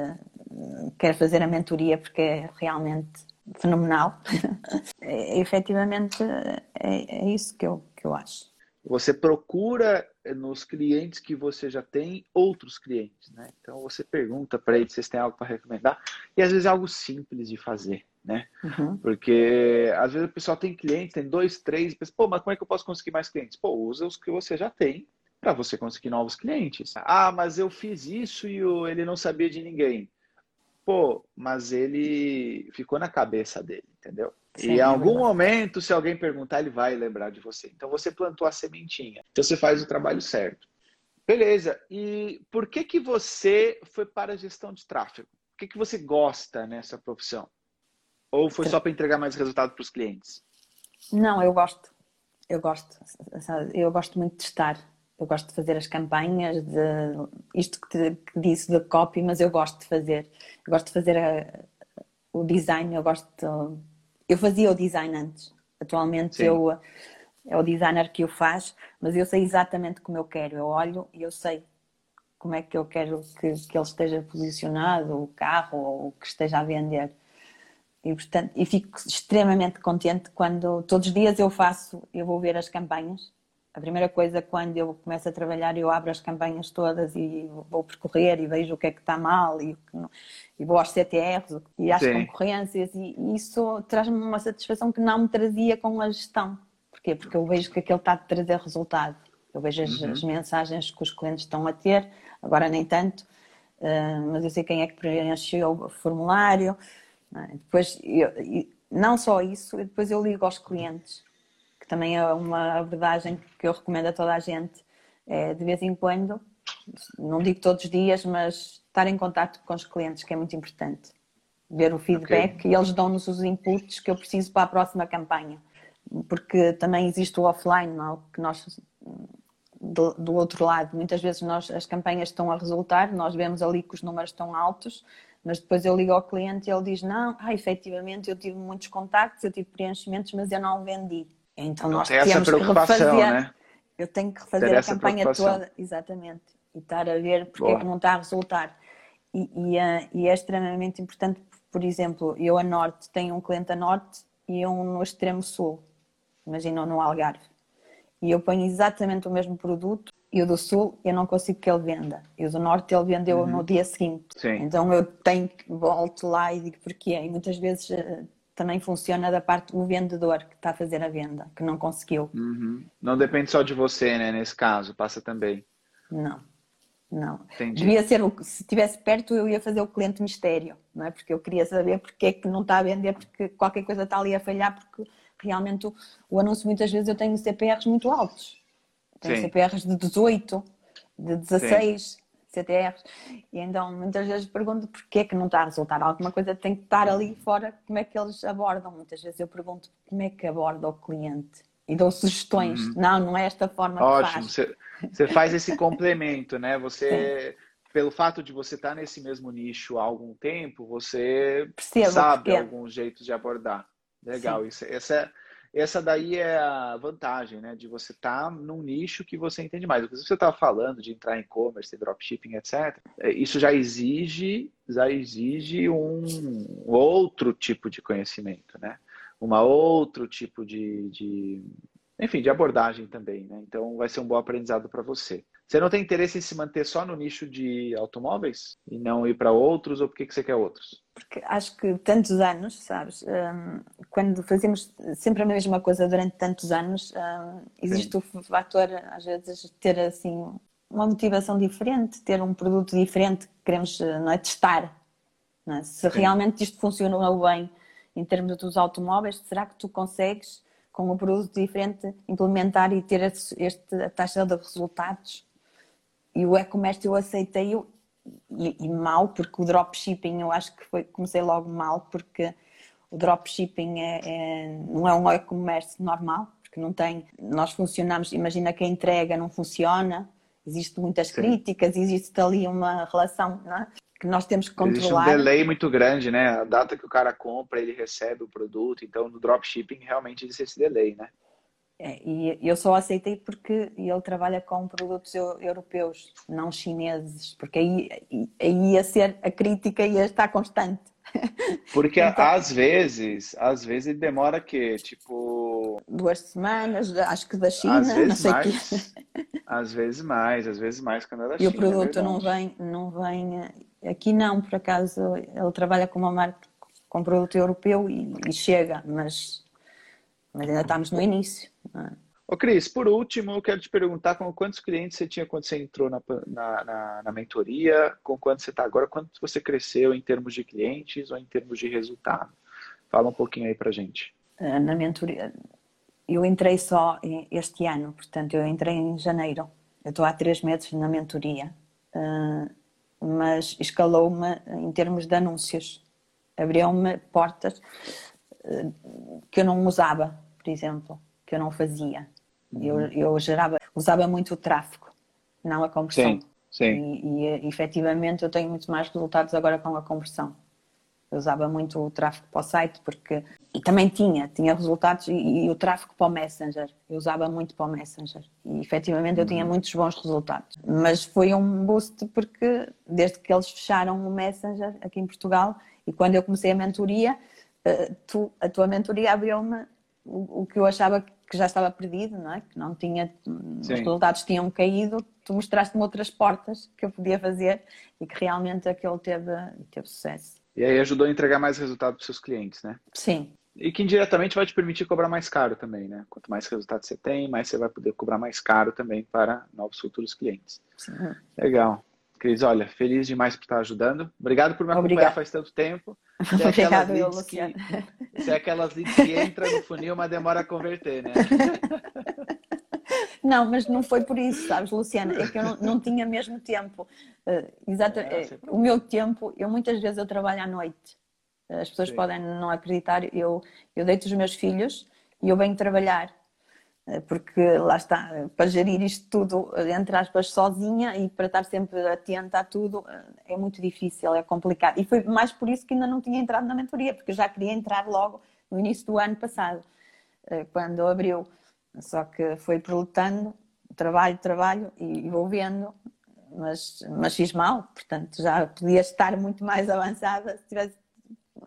hum, quer fazer a mentoria, porque é realmente fenomenal. *laughs* é, efetivamente, é, é, isso que eu, que eu acho. Você procura nos clientes que você já tem outros clientes, né? Então você pergunta para eles se têm algo para recomendar e às vezes é algo simples de fazer, né? Uhum. Porque às vezes o pessoal tem clientes, tem dois, três, pensa, pô, mas como é que eu posso conseguir mais clientes? Pô, usa os que você já tem para você conseguir novos clientes. Ah, mas eu fiz isso e ele não sabia de ninguém. Pô, mas ele ficou na cabeça dele, entendeu? Sim, e em é algum momento, se alguém perguntar, ele vai lembrar de você. Então você plantou a sementinha. Então você faz o trabalho certo. Beleza. E por que que você foi para a gestão de tráfego? O que que você gosta nessa profissão? Ou foi só para entregar mais resultado para os clientes? Não, eu gosto. Eu gosto. Eu gosto muito de estar. Eu gosto de fazer as campanhas, de isto que, te, que disse de copy, mas eu gosto de fazer. Eu gosto de fazer a, o design, eu gosto de, eu fazia o design antes. Atualmente eu, é o designer que o faz, mas eu sei exatamente como eu quero. Eu olho e eu sei como é que eu quero que, que ele esteja posicionado, o carro ou que esteja a vender. E, portanto, e fico extremamente contente quando todos os dias eu faço, eu vou ver as campanhas a primeira coisa, quando eu começo a trabalhar, eu abro as campanhas todas e vou percorrer e vejo o que é que está mal e, e vou aos CTRs e às Sim. concorrências e, e isso traz-me uma satisfação que não me trazia com a gestão. Porquê? Porque eu vejo que aquilo está a trazer resultado. Eu vejo as, uhum. as mensagens que os clientes estão a ter, agora nem tanto, uh, mas eu sei quem é que preencheu o formulário. É? Depois, eu, não só isso, depois eu ligo aos clientes que também é uma abordagem que eu recomendo a toda a gente, é, de vez em quando, não digo todos os dias, mas estar em contato com os clientes, que é muito importante. Ver o feedback okay. e eles dão-nos os inputs que eu preciso para a próxima campanha. Porque também existe o offline, não? que nós, do, do, outro lado, muitas vezes nós, as campanhas estão a resultar, nós vemos ali que os números estão altos, mas depois eu ligo ao cliente e ele diz: Não, ah, efetivamente eu tive muitos contactos, eu tive preenchimentos, mas eu não vendi. Então nós temos que refazer. Né? Eu tenho que refazer a campanha toda, exatamente, e estar a ver porque Boa. é que não está a resultar. E, e, é, e, é extremamente importante, por exemplo, eu a norte tenho um cliente a norte e um no extremo sul, imagina no Algarve. E eu ponho exatamente o mesmo produto e o do sul eu não consigo que ele venda. E o do norte ele vendeu uhum. no dia seguinte. Sim. Então eu tenho que volto lá e digo porquê. E muitas vezes eh, também funciona da parte do vendedor que está a fazer a venda, que não conseguiu. Uhum. Não depende só de você, né? Nesse caso, passa também. Não, não. Entendi. Devia ser, o, se estivesse perto, eu ia fazer o cliente mistério, não é? Porque eu queria saber porque é que não está a vender, porque qualquer coisa está ali a falhar, porque realmente o, o anúncio, muitas vezes, eu tenho CPRs muito altos. Tenho Sim. CPRs de 18, de 16. Sim. CTRs. E então muitas vezes pergunto porquê que não está a resultar. Alguma coisa tem que estar ali fora, como é que eles abordam. Muitas vezes eu pergunto como é que aborda o cliente e dou sugestões. Uhum. Não, não é esta forma Ótimo. que faz. Você, você faz esse complemento, né? Você, Sim. pelo fato de você estar nesse mesmo nicho há algum tempo, você Percebo sabe alguns jeitos de abordar. Legal. Sim. Isso, essa é essa daí é a vantagem, né? De você estar tá num nicho que você entende mais. Se você estava falando de entrar em e-commerce, dropshipping, etc., é, isso já exige, já exige um outro tipo de conhecimento, né? Uma outro tipo de, de enfim, de abordagem também, né? Então vai ser um bom aprendizado para você. Você não tem interesse em se manter só no nicho de automóveis e não ir para outros, ou por que, você quer outros? Porque acho que tantos anos, sabes, um, quando fazemos sempre a mesma coisa durante tantos anos, um, existe Sim. o fator, às vezes, ter assim uma motivação diferente, ter um produto diferente que queremos não é, testar. Não é? Se Sim. realmente isto funcionou bem em termos dos automóveis, será que tu consegues, com um produto diferente, implementar e ter esta taxa de resultados? E o e-commerce eu aceitei e, e, mal, porque o dropshipping eu acho que foi, comecei logo mal, porque o dropshipping é, é, não é um e-commerce normal, porque não tem. Nós funcionamos, imagina que a entrega não funciona, existem muitas Sim. críticas, existe ali uma relação é? que nós temos que controlar. Existe um delay muito grande, né? A data que o cara compra, ele recebe o produto, então no dropshipping realmente existe esse delay, né? É, e eu só aceitei porque ele trabalha com produtos europeus, não chineses, porque aí, aí ia ser a crítica ia estar constante. Porque *laughs* então, às vezes, às vezes demora que tipo duas semanas, acho que da China, não sei mais, que. Às vezes mais, às vezes mais quando ela E China, o é produto é não vem, não vem. Aqui não, por acaso, ele trabalha com uma marca com produto europeu e, e chega, mas, mas ainda estamos no início. É? Ô Cris, por último, eu quero te perguntar com quantos clientes você tinha quando você entrou na, na, na, na mentoria, com quantos você está agora, quanto você cresceu em termos de clientes ou em termos de resultado? Fala um pouquinho aí pra gente. Eh, na mentoria, eu entrei só este ano, portanto, eu entrei em janeiro. Eu estou há três meses na mentoria, eh, mas escalou-me em termos de anúncios. Abriu-me portas eh, que eu não usava, por exemplo, que eu não fazia. Eu, uhum. eu gerava, usava muito o tráfego, não a conversão. Sim, sim. E, e efetivamente eu tenho muito mais resultados agora com a conversão. Eu usava muito o tráfego para o site porque e também tinha, tinha resultados e, e, o tráfego para o Messenger. Eu usava muito para o Messenger e efetivamente eu tinha uhum. muitos bons resultados. Mas foi um boost porque desde que eles fecharam o Messenger aqui em Portugal e quando eu comecei a mentoria, eh, tu, a tua mentoria abriu-me o, o que eu achava que já estava perdido, não é? Que não tinha, Sim. os resultados tinham caído, tu mostraste-me outras portas que eu podia fazer e que realmente aquele teve, teve sucesso. E aí ajudou a entregar mais resultado para os seus clientes, né? Sim. E que indiretamente vai te permitir cobrar mais caro também, né? Quanto mais resultados você tem, mais você vai poder cobrar mais caro também para novos futuros clientes. Sim. Legal. Cris, olha, feliz demais por estar ajudando. Obrigado por me acompanhar Obrigada. faz tanto tempo. *laughs* É Obrigado, eu, Luciano. Que, você é aquelas leads que entra no funil, mas demora a converter, né? Não, mas não foi por isso, sabes, Luciana? É que eu não, não tinha mesmo tempo. Uh, é, é, o meu tempo, eu muitas vezes eu trabalho à noite. As pessoas Sim. podem não acreditar, eu, eu deito os meus filhos e eu venho trabalhar porque lá está, para gerir isto tudo, entre aspas, sozinha e para estar sempre atenta a tudo, é muito difícil, é complicado. E foi mais por isso que ainda não tinha entrado na mentoria, porque eu já queria entrar logo no início do ano passado, eh, quando abriu. Só que foi prolutando, trabalho, trabalho e vou vendo, mas, mas fiz mal, portanto já podia estar muito mais avançada se tivesse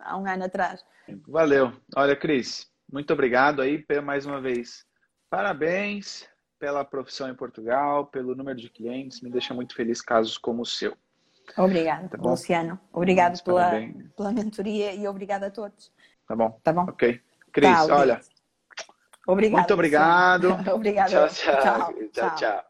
há um ano atrás. Valeu. Olha, Cris, muito obrigado aí mais uma vez Parabéns pela profissão em Portugal, pelo número de clientes, me deixa muito feliz casos como o seu. Obrigada, tá Luciano. Obrigado pela, pela mentoria e obrigado a todos. Tá bom. Tá bom. Ok. Cris, tá, olha. Obrigado. Muito obrigado. *laughs* obrigado. tchau, tchau. tchau. tchau. tchau.